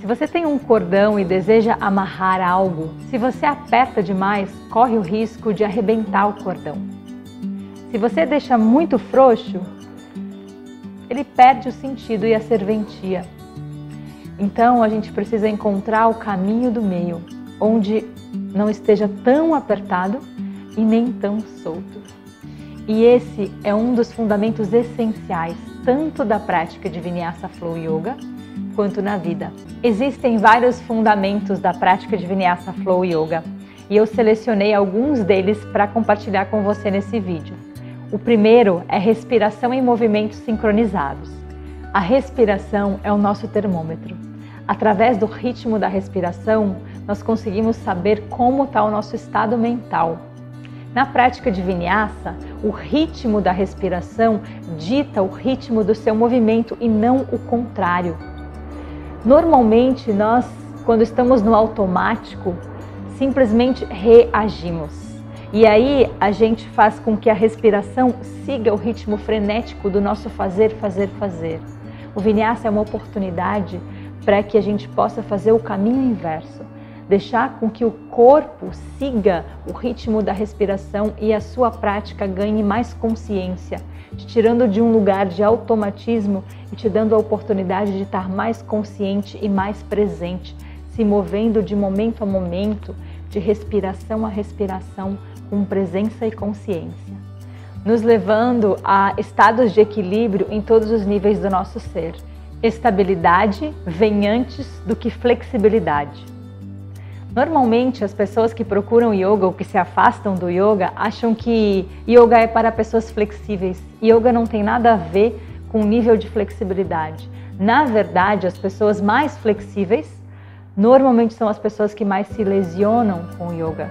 Se você tem um cordão e deseja amarrar algo, se você aperta demais, corre o risco de arrebentar o cordão. Se você deixa muito frouxo, ele perde o sentido e a serventia. Então a gente precisa encontrar o caminho do meio, onde não esteja tão apertado e nem tão solto. E esse é um dos fundamentos essenciais tanto da prática de Vinyasa Flow Yoga quanto na vida. Existem vários fundamentos da prática de Vinyasa Flow Yoga e eu selecionei alguns deles para compartilhar com você nesse vídeo. O primeiro é respiração em movimentos sincronizados. A respiração é o nosso termômetro. Através do ritmo da respiração, nós conseguimos saber como está o nosso estado mental. Na prática de Vinyasa, o ritmo da respiração dita o ritmo do seu movimento e não o contrário. Normalmente, nós, quando estamos no automático, simplesmente reagimos. E aí a gente faz com que a respiração siga o ritmo frenético do nosso fazer, fazer, fazer. O Vinyasa é uma oportunidade para que a gente possa fazer o caminho inverso, deixar com que o corpo siga o ritmo da respiração e a sua prática ganhe mais consciência te tirando de um lugar de automatismo e te dando a oportunidade de estar mais consciente e mais presente, se movendo de momento a momento, de respiração a respiração, com presença e consciência, nos levando a estados de equilíbrio em todos os níveis do nosso ser. Estabilidade vem antes do que flexibilidade. Normalmente, as pessoas que procuram yoga ou que se afastam do yoga acham que yoga é para pessoas flexíveis. Yoga não tem nada a ver com o nível de flexibilidade. Na verdade, as pessoas mais flexíveis normalmente são as pessoas que mais se lesionam com yoga.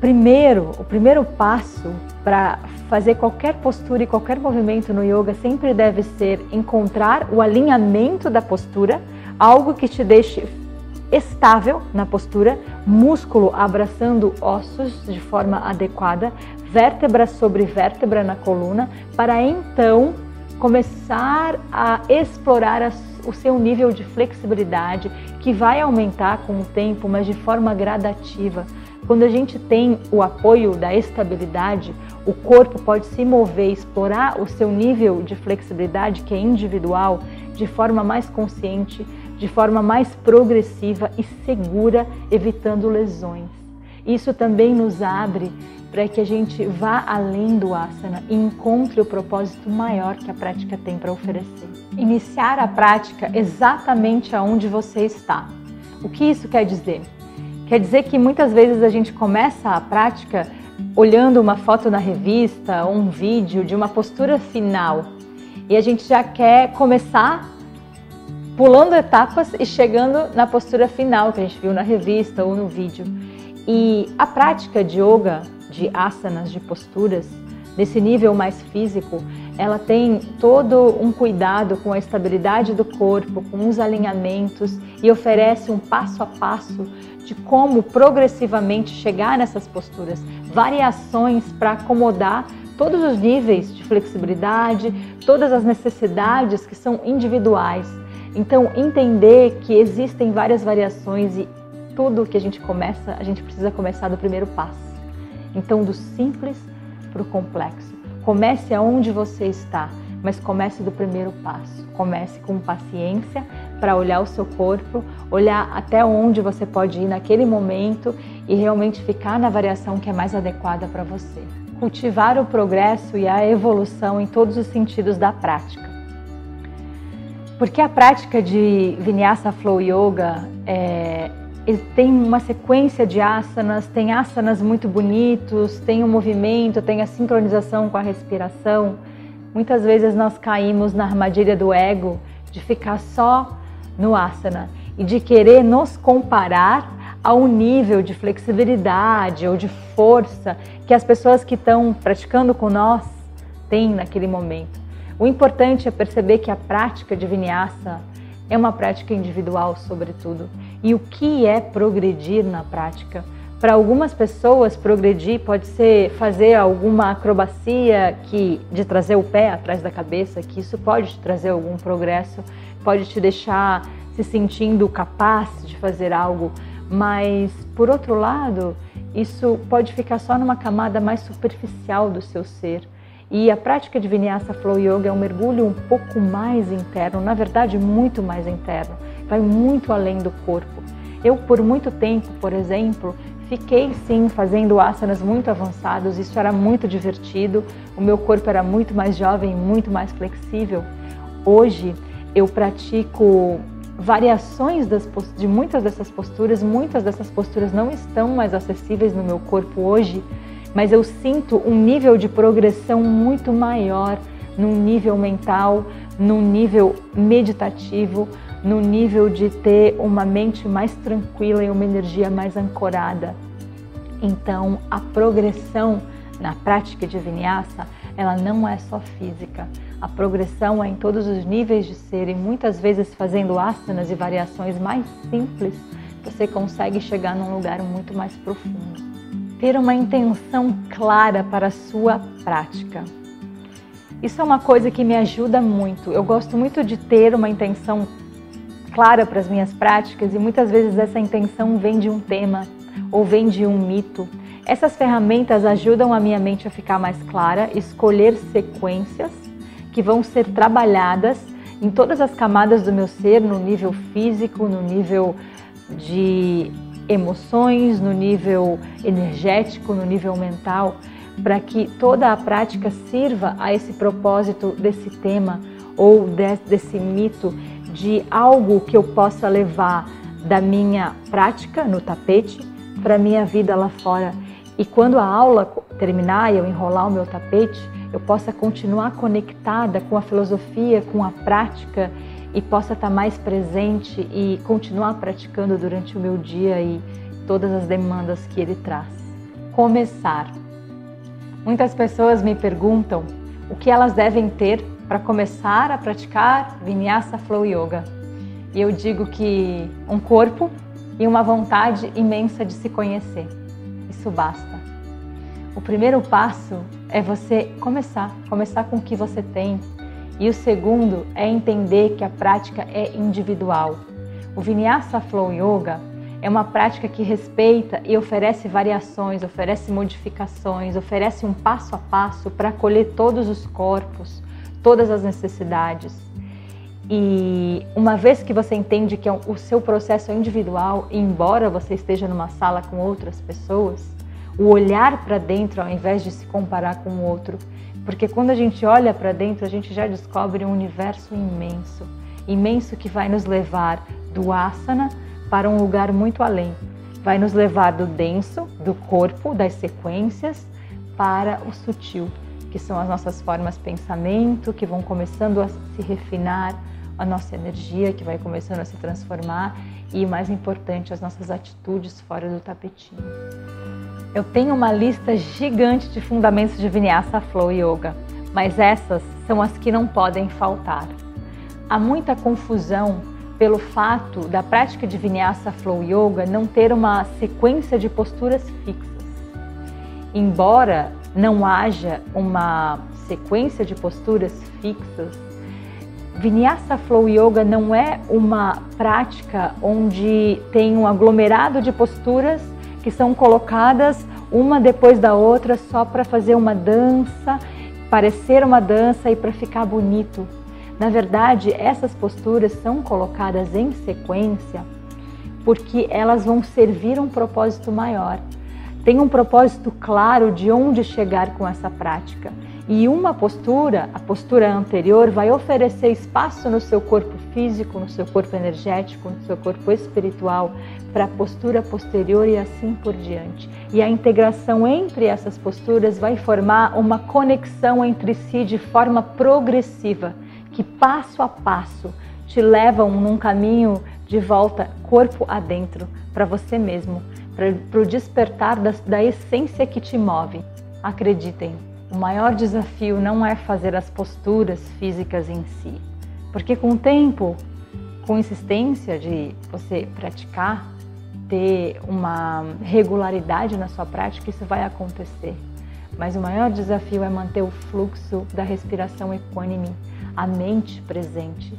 Primeiro, o primeiro passo para fazer qualquer postura e qualquer movimento no yoga sempre deve ser encontrar o alinhamento da postura, algo que te deixe estável na postura, músculo abraçando ossos de forma adequada, vértebra sobre vértebra na coluna, para então começar a explorar o seu nível de flexibilidade, que vai aumentar com o tempo, mas de forma gradativa. Quando a gente tem o apoio da estabilidade, o corpo pode se mover, explorar o seu nível de flexibilidade, que é individual, de forma mais consciente, de forma mais progressiva e segura, evitando lesões. Isso também nos abre para que a gente vá além do asana e encontre o propósito maior que a prática tem para oferecer. Iniciar a prática exatamente aonde você está. O que isso quer dizer? Quer dizer que muitas vezes a gente começa a prática olhando uma foto na revista ou um vídeo de uma postura final e a gente já quer começar pulando etapas e chegando na postura final que a gente viu na revista ou no vídeo. E a prática de yoga, de asanas, de posturas, nesse nível mais físico, ela tem todo um cuidado com a estabilidade do corpo, com os alinhamentos e oferece um passo a passo de como progressivamente chegar nessas posturas, variações para acomodar todos os níveis de flexibilidade, todas as necessidades que são individuais então, entender que existem várias variações e tudo que a gente começa, a gente precisa começar do primeiro passo. Então, do simples para o complexo. Comece aonde você está, mas comece do primeiro passo. Comece com paciência, para olhar o seu corpo, olhar até onde você pode ir naquele momento e realmente ficar na variação que é mais adequada para você. Cultivar o progresso e a evolução em todos os sentidos da prática. Porque a prática de Vinyasa Flow Yoga é, tem uma sequência de asanas, tem asanas muito bonitos, tem o um movimento, tem a sincronização com a respiração. Muitas vezes nós caímos na armadilha do ego de ficar só no asana e de querer nos comparar ao nível de flexibilidade ou de força que as pessoas que estão praticando com nós têm naquele momento. O importante é perceber que a prática de vinyasa é uma prática individual, sobretudo. E o que é progredir na prática? Para algumas pessoas, progredir pode ser fazer alguma acrobacia que de trazer o pé atrás da cabeça, que isso pode te trazer algum progresso, pode te deixar se sentindo capaz de fazer algo, mas por outro lado, isso pode ficar só numa camada mais superficial do seu ser. E a prática de Vinyasa Flow Yoga é um mergulho um pouco mais interno, na verdade, muito mais interno, vai muito além do corpo. Eu, por muito tempo, por exemplo, fiquei sim fazendo asanas muito avançados, isso era muito divertido, o meu corpo era muito mais jovem, muito mais flexível. Hoje eu pratico variações das, de muitas dessas posturas, muitas dessas posturas não estão mais acessíveis no meu corpo hoje mas eu sinto um nível de progressão muito maior num nível mental, num nível meditativo, no nível de ter uma mente mais tranquila e uma energia mais ancorada. Então, a progressão na prática de vinyasa, ela não é só física. A progressão é em todos os níveis de ser e muitas vezes fazendo asanas e variações mais simples, você consegue chegar num lugar muito mais profundo ter uma intenção clara para a sua prática. Isso é uma coisa que me ajuda muito. Eu gosto muito de ter uma intenção clara para as minhas práticas e muitas vezes essa intenção vem de um tema ou vem de um mito. Essas ferramentas ajudam a minha mente a ficar mais clara, escolher sequências que vão ser trabalhadas em todas as camadas do meu ser, no nível físico, no nível de emoções, no nível energético, no nível mental, para que toda a prática sirva a esse propósito desse tema ou desse mito de algo que eu possa levar da minha prática no tapete para minha vida lá fora. E quando a aula terminar e eu enrolar o meu tapete, eu possa continuar conectada com a filosofia, com a prática e possa estar mais presente e continuar praticando durante o meu dia e todas as demandas que ele traz. Começar. Muitas pessoas me perguntam o que elas devem ter para começar a praticar Vinyasa Flow Yoga. E eu digo que um corpo e uma vontade imensa de se conhecer. Isso basta. O primeiro passo é você começar, começar com o que você tem, e o segundo é entender que a prática é individual. O Vinyasa Flow Yoga é uma prática que respeita e oferece variações, oferece modificações, oferece um passo a passo para acolher todos os corpos, todas as necessidades. E uma vez que você entende que é o seu processo é individual, embora você esteja numa sala com outras pessoas, o olhar para dentro ao invés de se comparar com o outro porque quando a gente olha para dentro, a gente já descobre um universo imenso, imenso que vai nos levar do asana para um lugar muito além. Vai nos levar do denso, do corpo, das sequências, para o sutil, que são as nossas formas de pensamento, que vão começando a se refinar, a nossa energia que vai começando a se transformar e, mais importante, as nossas atitudes fora do tapetinho. Eu tenho uma lista gigante de fundamentos de Vinyasa Flow Yoga, mas essas são as que não podem faltar. Há muita confusão pelo fato da prática de Vinyasa Flow Yoga não ter uma sequência de posturas fixas. Embora não haja uma sequência de posturas fixas, Vinyasa Flow Yoga não é uma prática onde tem um aglomerado de posturas que são colocadas uma depois da outra só para fazer uma dança, parecer uma dança e para ficar bonito. Na verdade, essas posturas são colocadas em sequência porque elas vão servir um propósito maior. Tem um propósito claro de onde chegar com essa prática. E uma postura, a postura anterior, vai oferecer espaço no seu corpo físico, no seu corpo energético, no seu corpo espiritual, para a postura posterior e assim por diante. E a integração entre essas posturas vai formar uma conexão entre si de forma progressiva que passo a passo te levam num caminho de volta corpo adentro para você mesmo, para o despertar da, da essência que te move. Acreditem, o maior desafio não é fazer as posturas físicas em si, porque com o tempo, com insistência de você praticar, ter uma regularidade na sua prática, isso vai acontecer. Mas o maior desafio é manter o fluxo da respiração equânime, a mente presente.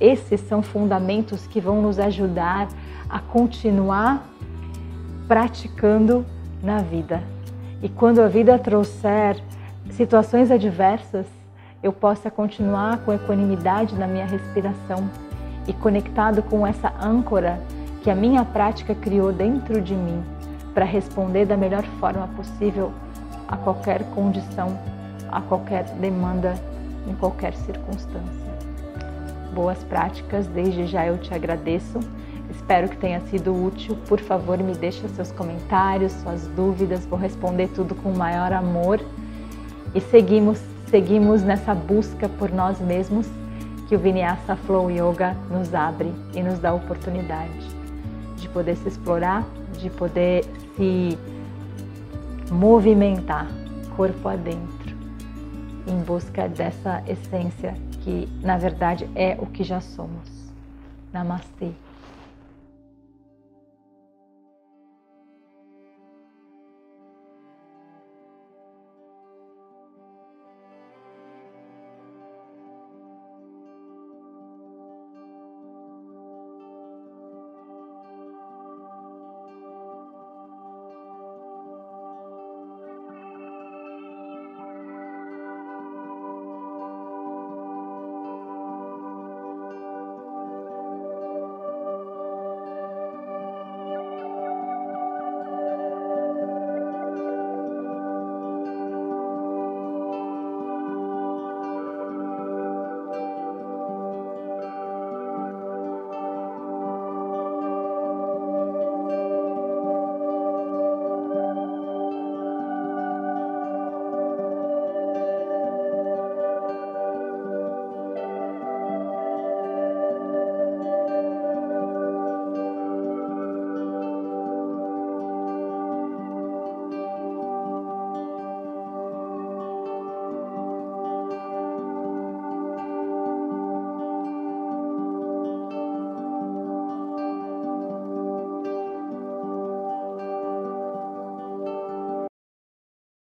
Esses são fundamentos que vão nos ajudar a continuar praticando na vida. E quando a vida trouxer situações adversas, eu possa continuar com equanimidade na minha respiração e conectado com essa âncora que a minha prática criou dentro de mim para responder da melhor forma possível a qualquer condição, a qualquer demanda em qualquer circunstância. Boas práticas, desde já eu te agradeço. Espero que tenha sido útil. Por favor, me deixe seus comentários, suas dúvidas, vou responder tudo com o maior amor. E seguimos, seguimos nessa busca por nós mesmos que o Vinyasa Flow Yoga nos abre e nos dá a oportunidade de poder se explorar, de poder se movimentar corpo adentro em busca dessa essência que, na verdade, é o que já somos. Namastê.